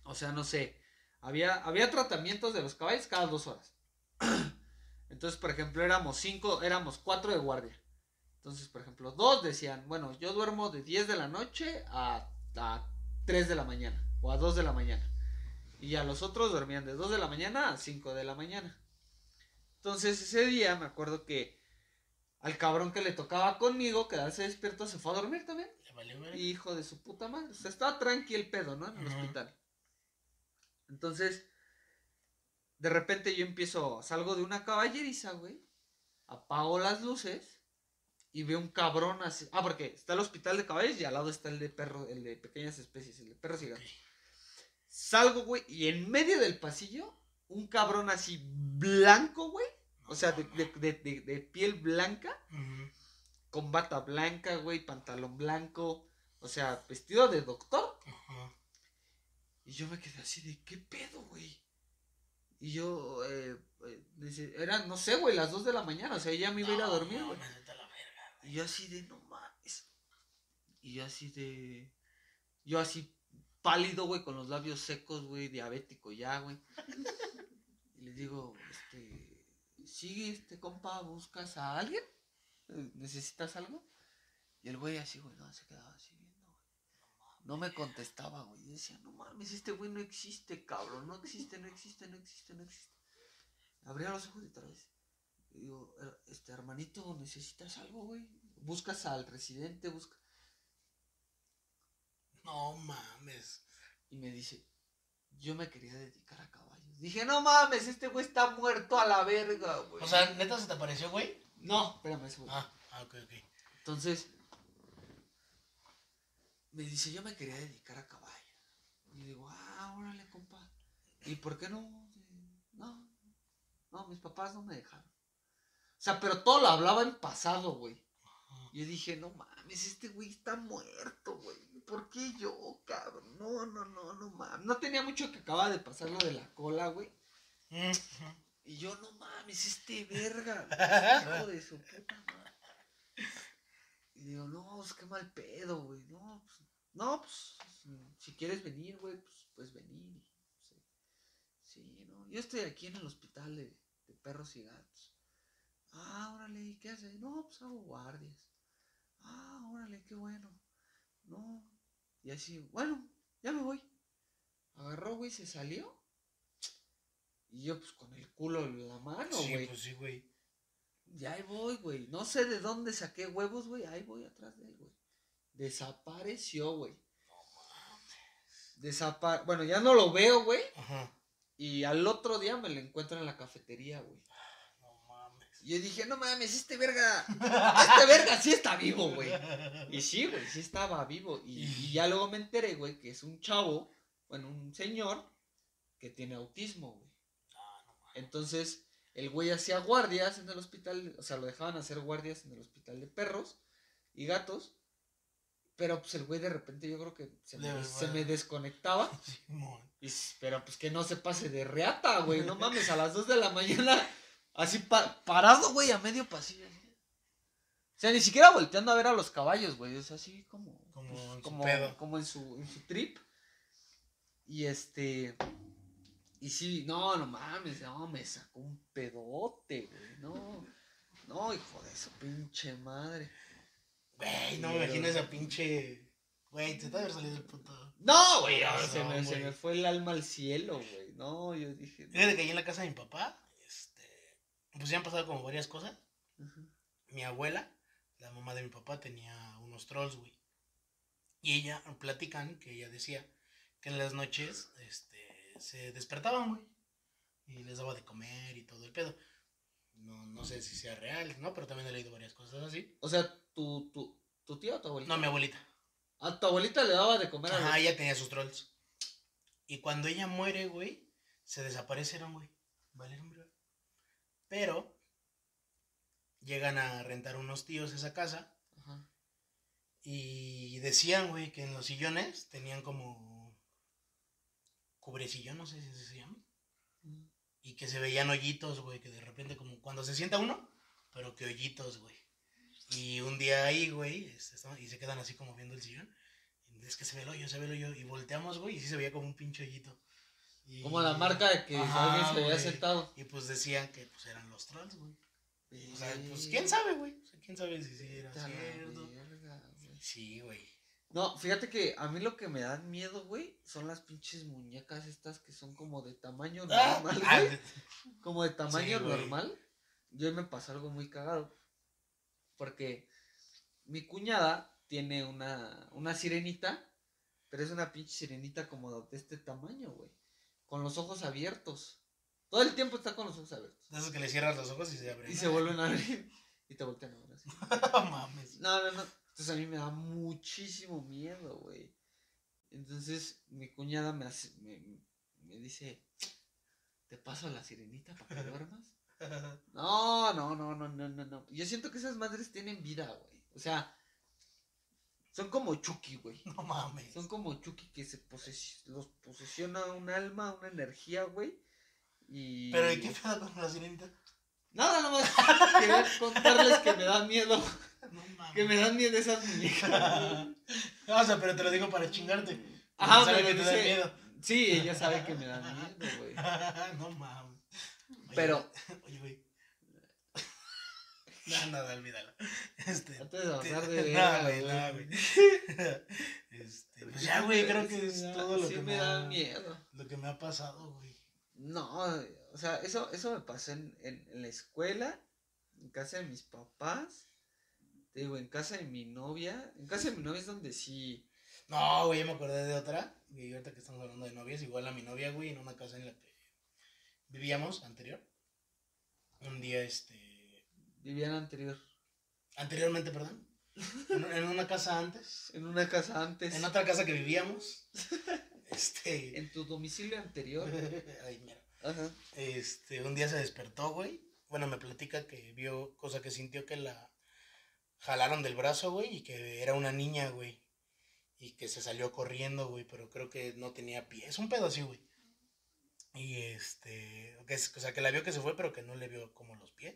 S3: O sea, no sé, había, había tratamientos de los caballos cada dos horas. Entonces, por ejemplo, éramos cinco, éramos cuatro de guardia. Entonces, por ejemplo, dos decían, bueno, yo duermo de 10 de la noche a, a 3 de la mañana o a 2 de la mañana. Y ya los otros dormían de 2 de la mañana a 5 de la mañana. Entonces, ese día me acuerdo que al cabrón que le tocaba conmigo, quedarse despierto, se fue a dormir también.
S2: Le valió verga.
S3: Hijo de su puta madre. O sea, estaba tranqui el pedo, ¿no? En el hospital. Entonces, de repente yo empiezo, salgo de una caballeriza, güey. Apago las luces y veo un cabrón así. Ah, porque está el hospital de caballos y al lado está el de perro, el de pequeñas especies, el de perros y gatos. Salgo, güey, y en medio del pasillo, un cabrón así blanco, güey. O sea, de, de- de- de- de piel blanca con bata blanca, güey, pantalón blanco, o sea, vestido de doctor.
S2: Ajá.
S3: Y yo me quedé así de, ¿qué pedo, güey? Y yo, eh, eh, eran, no sé, güey, las 2 de la mañana, o sea, ya me iba a ir a dormir, güey
S2: vete a la verga.
S3: Y yo así de, no mames. Y yo así de, yo así pálido, güey, con los labios secos, güey, diabético ya, güey. Y le digo, este, sí, este, compa, ¿buscas a alguien? ¿Necesitas algo? Y el güey así, güey, no, se quedaba así viendo, güey. No me contestaba, güey. Yo decía, no mames, este güey no existe, cabrón. No existe, no existe, no existe, no existe. Abría los ojos y otra vez. Y digo, "Her- este hermanito, ¿necesitas algo, güey? Buscas al residente, busca.
S2: No mames.
S3: Y me dice, yo me quería dedicar a caballos. Dije, no mames, este güey está muerto a la verga, güey.
S2: O sea, neta se te apareció, güey.
S3: no, espérame, ese güey.
S2: Ah, ah, ok, ok.
S3: Entonces, me dice, yo me quería dedicar a caballo. Y digo, ah, órale, compa. ¿Y por qué no? No, no, mis papás no me dejaron. O sea, pero todo lo hablaba en pasado, güey. Yo dije, no mames, este güey está muerto, güey. ¿Por qué yo, cabrón? No, no, no, no mames. No tenía mucho que acaba de pasar lo de la cola, güey. Y yo, no mames, este verga. Hijo de su puta madre. Y digo, no, pues qué mal pedo, güey. No, pues, no, pues, si quieres venir, güey, pues, pues venir. Sí, sí, no. Yo estoy aquí en el hospital de, de perros y gatos. Ah, órale, ¿y qué haces? No, pues hago guardias. Ah, órale, qué bueno. No. Y así, bueno, ya me voy. Agarró, güey, se salió. Y yo, pues, con el culo en la mano,
S2: sí,
S3: güey.
S2: pues sí, güey.
S3: Y ahí voy, güey. No sé de dónde saqué huevos, güey. Ahí voy atrás de él, güey. Desapareció, güey. Desapa bueno, ya no lo veo, güey.
S2: Ajá.
S3: Y al otro día me lo encuentro en la cafetería, güey. Y yo dije, no mames, este verga. Este verga sí está vivo, güey. Y sí, güey, sí estaba vivo. Y, y ya luego me enteré, güey, que es un chavo, bueno, un señor que tiene autismo, güey. Entonces, el güey hacía guardias en el hospital, o sea, lo dejaban hacer guardias en el hospital de perros y gatos. Pero pues el güey de repente yo creo que se me,
S2: Le-
S3: se me desconectaba. Y pero pues que no se pase de reata, güey. No mames, a las 2 de la mañana, así pa- parado, güey, a medio pasillo. así. O sea, ni siquiera volteando a ver a los caballos, güey. O sea, así como.
S2: Como
S3: pues,
S2: en su
S3: como,
S2: pedo.
S3: como en su, en su trip. Y este. Y sí, no, no mames, no, me sacó un pedote, güey. No. No, hijo de su pinche madre.
S2: Güey, no me imagino esa pinche. Güey, te debe haber salido el puto.
S3: No, güey,
S2: No,
S3: se, me, se me fue el alma al cielo, güey. No, yo dije.
S2: Fíjate que ahí en la casa de mi papá. Pues ya han pasado como varias cosas. Mi abuela, la mamá de mi papá, tenía unos trolls, güey. Y ella, platican que ella decía que en las noches, este, se despertaban, güey. Y les daba de comer y todo el pedo. No, no sé si sea real, ¿no? Pero también he leído varias cosas así.
S3: O sea, tu, tu, tu tía o tu abuelita.
S2: No, mi abuelita.
S3: A tu abuelita le daba de comer a
S2: Ajá,
S3: los-
S2: ella tenía sus trolls. Y cuando ella muere, güey, se desaparecieron, güey. Valieron. Pero llegan a rentar unos tíos esa casa
S3: Ajá.
S2: y decían, güey, que en los sillones tenían como cubrecillón, no sé si se llama.
S3: Ujú.
S2: Y que se veían hoyitos, güey, que de repente como cuando se sienta uno, pero que hoyitos, güey. Y un día ahí, güey, y se quedan así como viendo el sillón. Es que se ve el hoyo, se ve el hoyo. Y volteamos, güey, y sí se veía como un pinche hoyito. Y-
S3: Como la marca de que
S2: Ajá,
S3: alguien se había sentado.
S2: Y pues decían que pues eran los trolls, güey. O sea, pues quién sabe, güey. O sea, quién sabe si sí era cierto.
S3: verga, güey.
S2: Sí, güey.
S3: No, fíjate que a mí lo que me dan miedo, güey, son las pinches muñecas estas que son como de tamaño
S2: Ah,
S3: normal,
S2: ah,
S3: güey. Como de tamaño
S2: Sí, güey.
S3: normal. Yo me pasó algo muy cagado. Porque mi cuñada tiene una, una sirenita, pero es una pinche sirenita como de este tamaño, güey. Con los ojos abiertos. Todo el tiempo está con los ojos abiertos.
S2: De esos que le cierras los ojos y se abren.
S3: Y se vuelven a abrir. Y te voltean a ver así.
S2: No mames.
S3: No, no, no. Entonces a mí me da muchísimo miedo, güey. Entonces mi cuñada me, hace, me, me dice, ¿te paso la sirenita para que duermas? No, no, no, no, no, no, no. Yo siento que esas madres tienen vida, güey. O sea, son como Chucky, güey.
S2: No mames.
S3: Son como Chucky que se poses- los posesiona un alma, una energía, güey. Y...
S2: Pero ¿y qué pedo con la sirenita?
S3: Nada, nada más quería contarles que me da miedo.
S2: No mames.
S3: Que me dan miedo esas muñecas.
S2: o sea, pero te lo digo para chingarte.
S3: Ajá,
S2: Sabe
S3: pero
S2: que te da
S3: dice-
S2: miedo.
S3: Sí, ella sabe que me da miedo, güey.
S2: no mames. Oye,
S3: Pero-
S2: Oye, güey. No, nada, olvídalo. Este.
S3: Antes de
S2: te-
S3: de
S2: no, güey,
S3: güey.
S2: no, güey. Este, pues ya, güey, creo que es todo lo
S3: sí
S2: que
S3: me
S2: me
S3: da
S2: ha,
S3: miedo.
S2: lo que me ha pasado, güey.
S3: No, o sea, eso, eso me pasó en, en, en la escuela, en casa de mis papás, te digo, en casa de mi novia. En casa de mi novia es donde sí.
S2: No, güey, ya me acordé de otra. Y ahorita que estamos hablando de novias, igual a mi novia, güey, en una casa en la que vivíamos anterior. Un día, este.
S3: Vivían anterior.
S2: Anteriormente, perdón. En, en una casa antes.
S3: En una casa antes.
S2: En otra casa que vivíamos. Este.
S3: En tu domicilio anterior.
S2: Ay, mira.
S3: Ajá.
S2: Este, un día se despertó, güey. Bueno, me platica que vio, cosa que sintió que la jalaron del brazo, güey, y que era una niña, güey. Y que se salió corriendo, güey, pero creo que no tenía pies. Un pedo así, güey. Y este, que es- o sea, que la vio que se fue, pero que no le vio como los pies.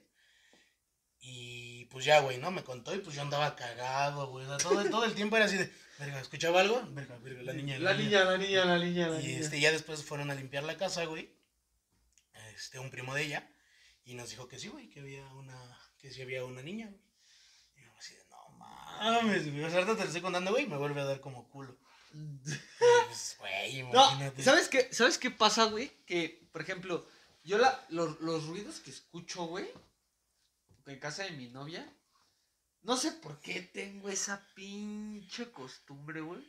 S2: Y pues ya, güey, ¿no? Me contó y pues yo andaba cagado, güey. O sea, todo, todo el tiempo era así de, verga, ¿escuchaba algo? Verga, verga, la niña.
S3: La niña, la niña, la niña, la
S2: Y
S3: niña.
S2: este, ya después fueron a limpiar la casa, güey. Este, un primo de ella. Y nos dijo que sí, güey, que había una, que sí había una niña, güey. Y yo así de, no mames, güey. O sea, ahorita te lo estoy contando, güey, y me vuelve a dar como culo. Pues, güey,
S3: No,
S2: imagínate.
S3: ¿sabes qué? ¿Sabes qué pasa, güey? Que, por ejemplo, yo la, los, los ruidos que escucho, güey, en casa de mi novia, no sé por qué tengo esa pinche costumbre, güey,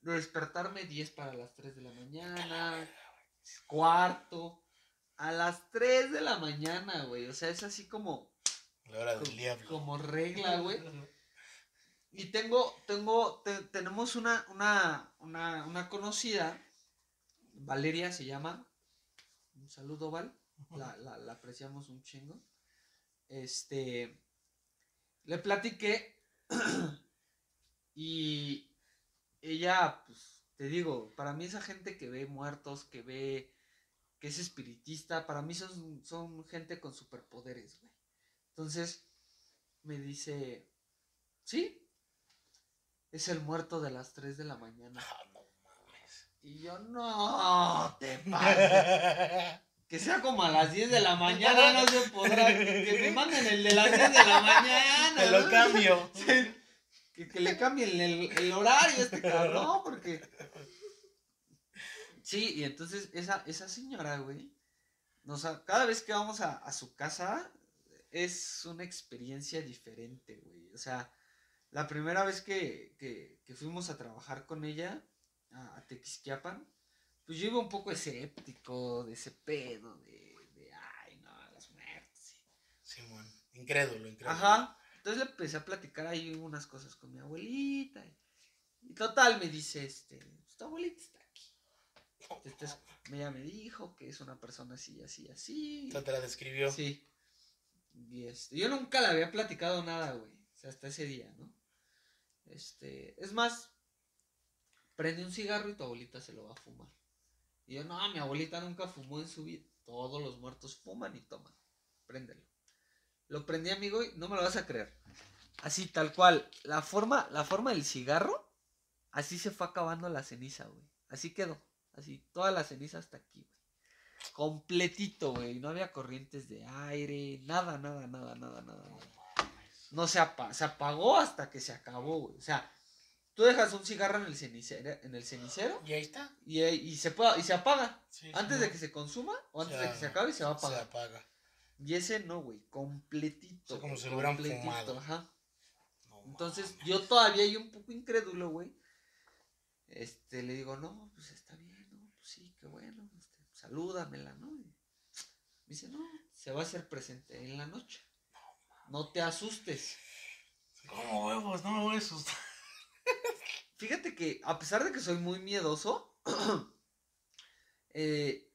S3: de despertarme 10 para las 3 de la mañana, cuarto, a las 3 de la mañana, güey. O sea, es así como,
S2: La hora del diablo.
S3: como regla, güey. Y tengo, tengo, te- tenemos una, una, una, una conocida, Valeria se llama. Un saludo, Val. La, la, la apreciamos un chingo. Este, le platiqué y ella, pues, te digo, para mí esa gente que ve muertos, que ve, que es espiritista, para mí son, son gente con superpoderes, güey. Entonces, me dice, sí, es el muerto de las 3 de la mañana.
S2: Ah, no mames.
S3: Y yo, no, te pases. Que sea como a las 10 de la mañana, no se podrá. Que me manden el de las 10 de la mañana.
S2: Te lo
S3: ¿no?
S2: cambio.
S3: Que, que le cambien el, el horario a este cabrón, porque. Sí, y entonces esa, esa señora, güey, nos cada vez que vamos a, a su casa es una experiencia diferente, güey. O sea, la primera vez que, que, que fuimos a trabajar con ella a, a Tequisquiapan, pues yo iba un poco escéptico de ese pedo, de, de ay, no, las muertes.
S2: Simón. Incrédulo, incrédulo.
S3: Ajá. Entonces le empecé a platicar ahí unas cosas con mi abuelita. Y total, me dice, este, pues, tu abuelita está aquí. Entonces, ella me dijo que es una persona así, así, así.
S2: O sea, te la describió.
S3: Sí. Y este, yo nunca le había platicado nada, güey. O sea, hasta ese día, ¿no? Este, es más, prende un cigarro y tu abuelita se lo va a fumar. Y yo, no, mi abuelita nunca fumó en su vida. Todos los muertos fuman y toman. Préndelo. Lo prendí, amigo, y no me lo vas a creer. Así, tal cual. La forma, la forma del cigarro, así se fue acabando la ceniza, güey. Así quedó. Así, toda la ceniza hasta aquí, güey. Completito, güey. No había corrientes de aire, nada, nada, nada, nada, nada. No se, apa- se apagó hasta que se acabó, güey. O sea, tú dejas un cigarro en el cenicero, en el cenicero
S2: Y ahí está.
S3: y, y se, y se apaga.
S2: Sí,
S3: Antes de que se consuma o antes
S2: O
S3: de que se acabe se va a
S2: Se
S3: apagar.
S2: apaga.
S3: Y ese no, güey, completito.
S2: O sea, como si hubieran fumado.
S3: Ajá.
S2: No
S3: Entonces,
S2: mames.
S3: yo todavía y un poco incrédulo, güey. Este, le digo, no, pues está bien, no, pues sí, qué bueno, este, salúdamela, ¿no? Y me dice, no, se va a hacer presente en la noche. No te asustes.
S2: ¿Cómo huevos? No me voy a asustar.
S3: Fíjate que, a pesar de que soy muy miedoso, eh,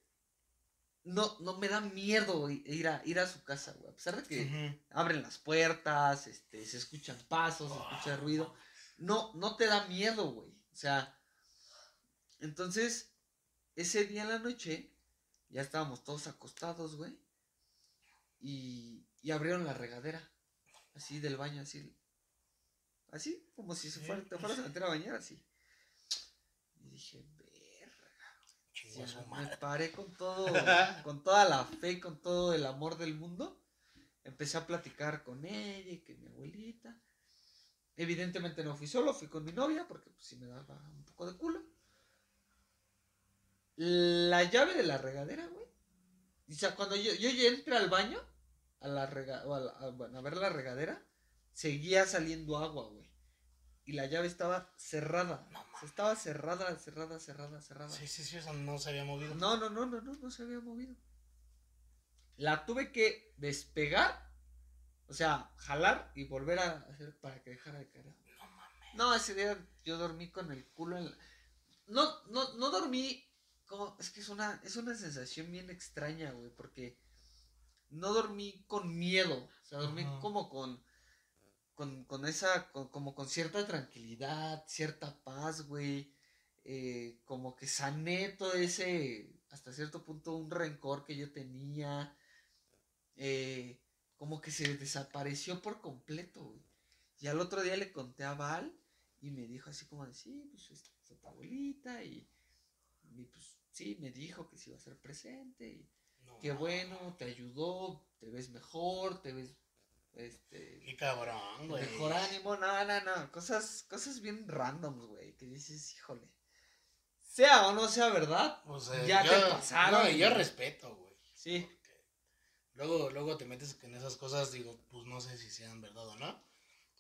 S3: no, no me da miedo ir a, ir a su casa, güey. A pesar de que abren las puertas, este, se escuchan pasos, se escucha ruido. No, no te da miedo, güey. O sea, entonces, ese día en la noche, ya estábamos todos acostados, güey. Y, y abrieron la regadera, así del baño, así. Así, como si se fuera, te fueras a meter a bañar, así. Y dije, verga. Me paré con todo, con toda la fe y con todo el amor del mundo. Empecé a platicar con ella y que mi abuelita. Evidentemente no fui solo, fui con mi novia porque pues sí me daba un poco de culo. La llave de la regadera, güey. O sea, cuando yo, yo entré al baño, a la rega, a, a- bueno, a ver la regadera, seguía saliendo agua, güey. Y la llave estaba cerrada.
S2: No.
S3: Estaba cerrada, cerrada, cerrada, cerrada.
S2: Sí, sí, sí, eso no se había movido.
S3: No, no, no, no, no, no se había movido. La tuve que despegar, o sea, jalar y volver a hacer para que dejara de caer.
S2: No mames.
S3: No, ese día yo dormí con el culo en la... No, no, no dormí como... Es que es una, es una sensación bien extraña, güey, porque no dormí con miedo, o sea, dormí como con... Con, con esa, con- como con cierta tranquilidad, cierta paz, güey. eh, como que sané todo ese, hasta cierto punto, un rencor que yo tenía. eh, como que se desapareció por completo, güey. Y al otro día le conté a Val y me dijo así como de, sí, pues es fue tu abuelita y, y, pues sí, me dijo que se iba a ser presente y
S2: No
S3: qué bueno, te ayudó, te ves mejor, te ves, este,
S2: Qué cabrón, güey.
S3: mejor ánimo, no, no, no, cosas, cosas bien randoms, güey, que dices, híjole, sea o no sea verdad,
S2: O sea,
S3: Ya
S2: yo,
S3: te pasaron,
S2: No, y yo respeto, güey.
S3: sí,
S2: Luego, luego te metes en esas cosas, digo, pues no sé si sean verdad o no.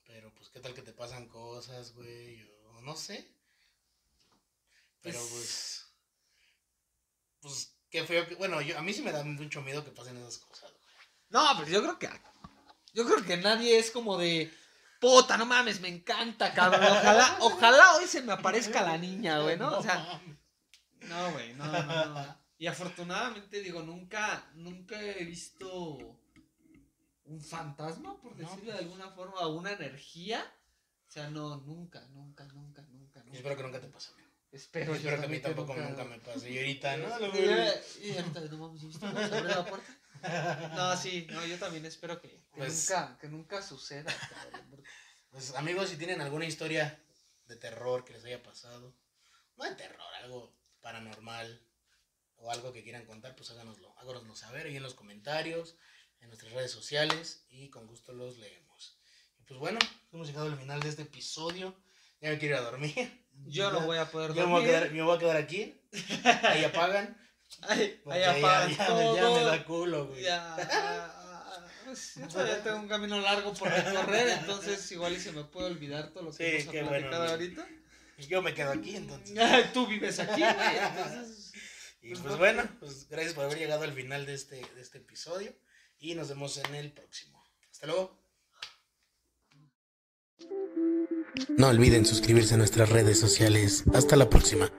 S2: Pero pues qué tal que te pasan cosas, güey, o no sé. Pero pues. Pues qué feo que. Bueno, yo, a mí sí me da mucho miedo que pasen esas cosas, güey.
S3: No, pero yo creo que. Yo creo que nadie es como de. Puta, no mames, me encanta, cabrón. Ojalá, ojalá hoy se me aparezca la niña, güey, ¿no? O sea, no, güey, no, no, no. Y afortunadamente, digo, nunca, nunca he visto un fantasma, por
S2: No,
S3: decirlo de
S2: pues.
S3: alguna forma, o una energía. O sea, no, nunca, nunca, nunca, nunca,
S2: Y
S3: nunca.
S2: espero que nunca te pase. amigo.
S3: Espero,
S2: Yo
S3: yo
S2: espero que a mí tampoco nunca me pase. Y ahorita, ¿no? Lo
S3: Y, ahorita, no mames, ¿ya viste abre la puerta? No, sí, no, yo también espero que, que
S2: Pues-
S3: nunca, que nunca suceda, cabrón,
S2: Pues amigos, si tienen alguna historia de terror que les haya pasado, no de terror, algo paranormal o algo que quieran contar, pues háganoslo, háganoslo saber ahí en los comentarios, en nuestras redes sociales y con gusto los leemos. Y pues bueno, hemos llegado al final de este episodio. Ya me quiero ir a dormir.
S3: Yo no voy a poder
S2: Yo me voy a
S3: dormir.
S2: quedar, me voy a quedar aquí. Ahí apagan.
S3: Ay, ahí apagan
S2: ya,
S3: todo.
S2: ya me da culo, güey.
S3: Ya, pues, yo todavía tengo un camino largo por recorrer, entonces igual y se me puede olvidar todo lo que
S2: Sí,
S3: hemos platicado
S2: bueno,
S3: ahorita.
S2: Yo me quedo aquí entonces.
S3: Tú vives aquí, güey, entonces...
S2: Y pues bueno, pues gracias por haber llegado al final de este, de este episodio y nos vemos en el próximo. Hasta luego.
S1: No olviden suscribirse a nuestras redes sociales. Hasta la próxima.